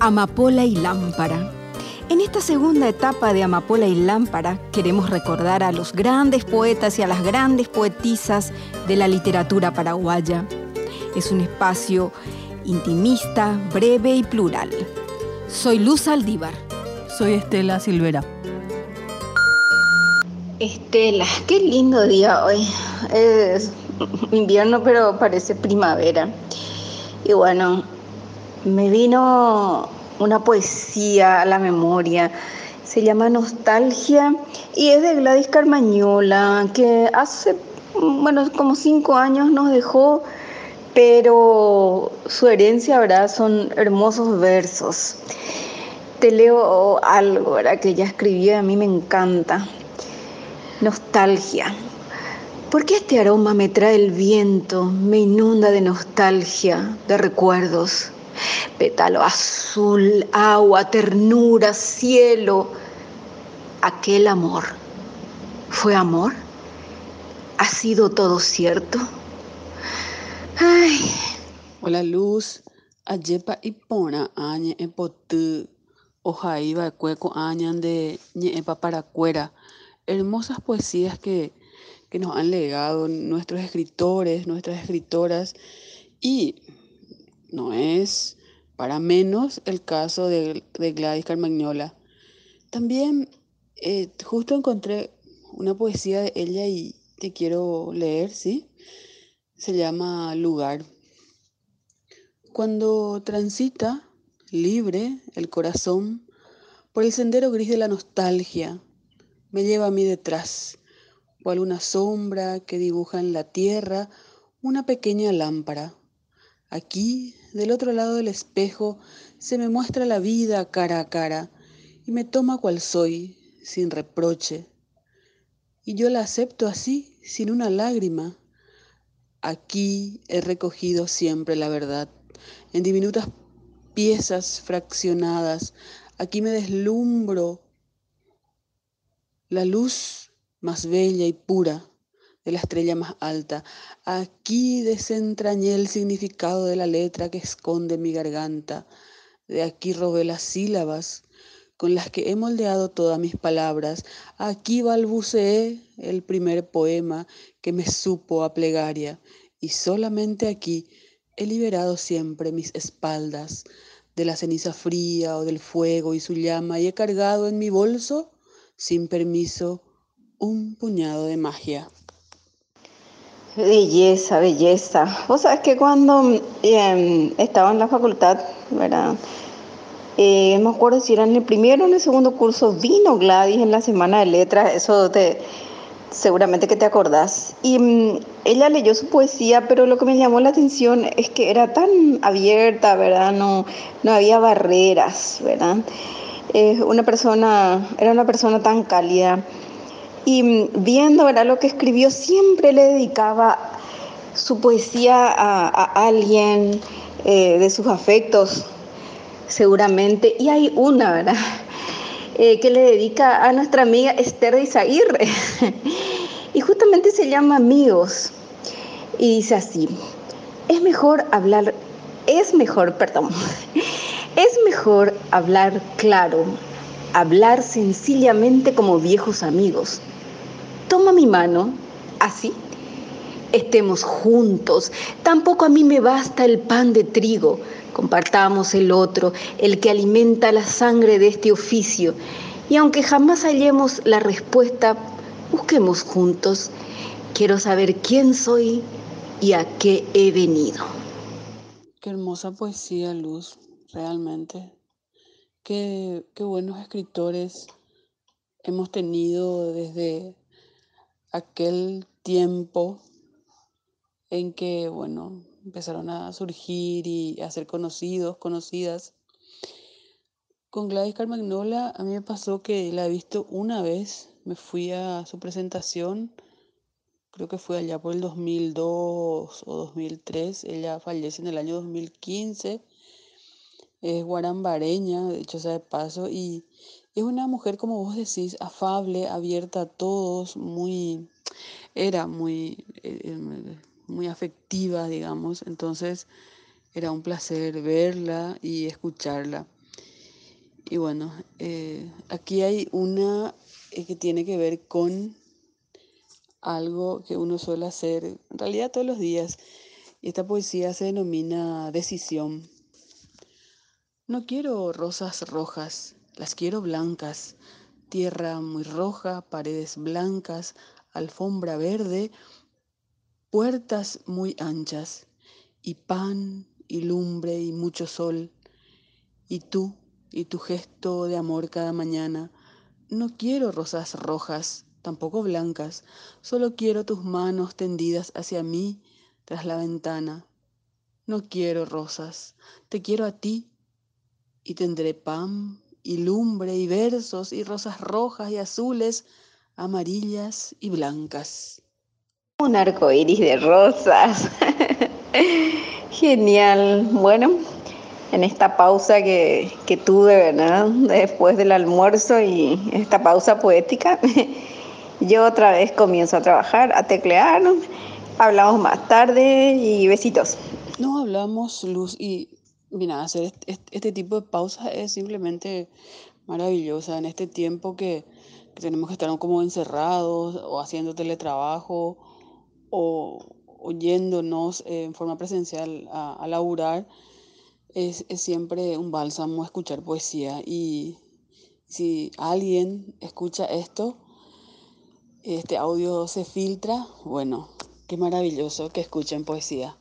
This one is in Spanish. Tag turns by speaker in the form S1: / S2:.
S1: Amapola y Lámpara. En esta segunda etapa de Amapola y Lámpara queremos recordar a los grandes poetas y a las grandes poetisas de la literatura paraguaya. Es un espacio intimista, breve y plural. Soy Luz Aldívar.
S2: Soy Estela Silvera.
S3: Estela, qué lindo día hoy. Es invierno pero parece primavera. Y bueno, me vino una poesía a la memoria. Se llama Nostalgia y es de Gladys Carmañola, que hace, bueno, como cinco años nos dejó, pero su herencia, ¿verdad? Son hermosos versos. Te leo algo, ¿verdad? Que ella escribió y a mí me encanta. Nostalgia. ¿Por qué este aroma me trae el viento, me inunda de nostalgia, de recuerdos? Pétalo azul, agua, ternura, cielo. Aquel amor, ¿fue amor? ¿Ha sido todo cierto?
S4: Ay. Hola Luz, ayepa ipona añe epotu, ojaiba cueco añan de ñepa paracuera. Hermosas poesías que, que nos han legado nuestros escritores, nuestras escritoras y no es para menos el caso de, Gladys Carmagnola. También eh, justo encontré una poesía de ella y te quiero leer, ¿sí? Se llama Lugar. Cuando transita libre el corazón por el sendero gris de la nostalgia, me lleva a mí detrás, cual una sombra que dibuja en la tierra una pequeña lámpara. Aquí del otro lado del espejo se me muestra la vida cara a cara y me toma cual soy, sin reproche. Y yo la acepto así, sin una lágrima. Aquí he recogido siempre la verdad, en diminutas piezas fraccionadas. Aquí me deslumbro la luz más bella y pura de la estrella más alta. Aquí desentrañé el significado de la letra que esconde mi garganta. De aquí robé las sílabas con las que he moldeado todas mis palabras. Aquí balbuceé el primer poema que me supo a plegaria. Y solamente aquí he liberado siempre mis espaldas de la ceniza fría o del fuego y su llama y he cargado en mi bolso, sin permiso, un puñado de magia.
S3: Belleza, belleza. Vos sabés que cuando em, estaba en la facultad, ¿verdad? Eh, me acuerdo si era en el primero o en el segundo curso, vino Gladys en la semana de letras, eso te, seguramente que te acordás. Y mm, ella leyó su poesía, pero lo que me llamó la atención es que era tan abierta, ¿verdad? No, no había barreras, ¿verdad? una persona, era una persona tan cálida. Y viendo ¿verdad? lo que escribió, siempre le dedicaba su poesía a, alguien eh, de sus afectos, seguramente. Y hay una, ¿verdad? Eh, que le dedica a nuestra amiga Esther de Izaguirre. y justamente se llama Amigos. Y dice así, es mejor hablar, es mejor, perdón, es mejor hablar claro, hablar sencillamente como viejos amigos toma mi mano, así, estemos juntos. Tampoco a mí me basta el pan de trigo. Compartamos el otro, el que alimenta la sangre de este oficio. Y aunque jamás hallemos la respuesta, busquemos juntos. Quiero saber quién soy y a qué he venido.
S4: Qué hermosa poesía, Luz, realmente. Qué, qué buenos escritores hemos tenido desde aquel tiempo en que, bueno, empezaron a surgir y a ser conocidos, conocidas. Con Gladys Carmagnola a mí me pasó que la he visto una vez, me fui a su presentación, creo que fue allá por el 2002 o 2003, ella fallece en el año 2015, es guarambareña, de hecho sea de paso, y es una mujer, como vos decís, afable, abierta a todos, muy, era muy, eh, em, muy afectiva, digamos. Entonces era un placer verla y escucharla. Y bueno, eh, aquí hay una eh, que tiene que ver con algo que uno suele hacer en realidad todos los días. Y esta poesía se denomina decisión. No quiero rosas rojas, las quiero blancas. Tierra muy roja, paredes blancas, alfombra verde, puertas muy anchas, y pan, y lumbre, y mucho sol. Y tú, y tu gesto de amor cada mañana. No quiero rosas rojas, tampoco blancas, solo quiero tus manos tendidas hacia mí tras la ventana. No quiero rosas, te quiero a ti y tendré pan y lumbre y versos y rosas rojas y azules, amarillas y blancas.
S3: Un arco iris de rosas. Genial. Bueno, en esta pausa que, que tuve, ¿verdad? Después del almuerzo y esta pausa poética, yo otra vez comienzo a trabajar, a teclear. Hablamos más tarde y besitos.
S4: No hablamos, Luz, y mira, hacer este, tipo de pausas es simplemente maravillosa en este tiempo que, tenemos que estar como encerrados o haciendo teletrabajo o, oyéndonos en forma presencial a, a laburar. Es, es, siempre un bálsamo escuchar poesía y si alguien escucha esto, este audio se filtra, bueno, qué maravilloso que escuchen poesía.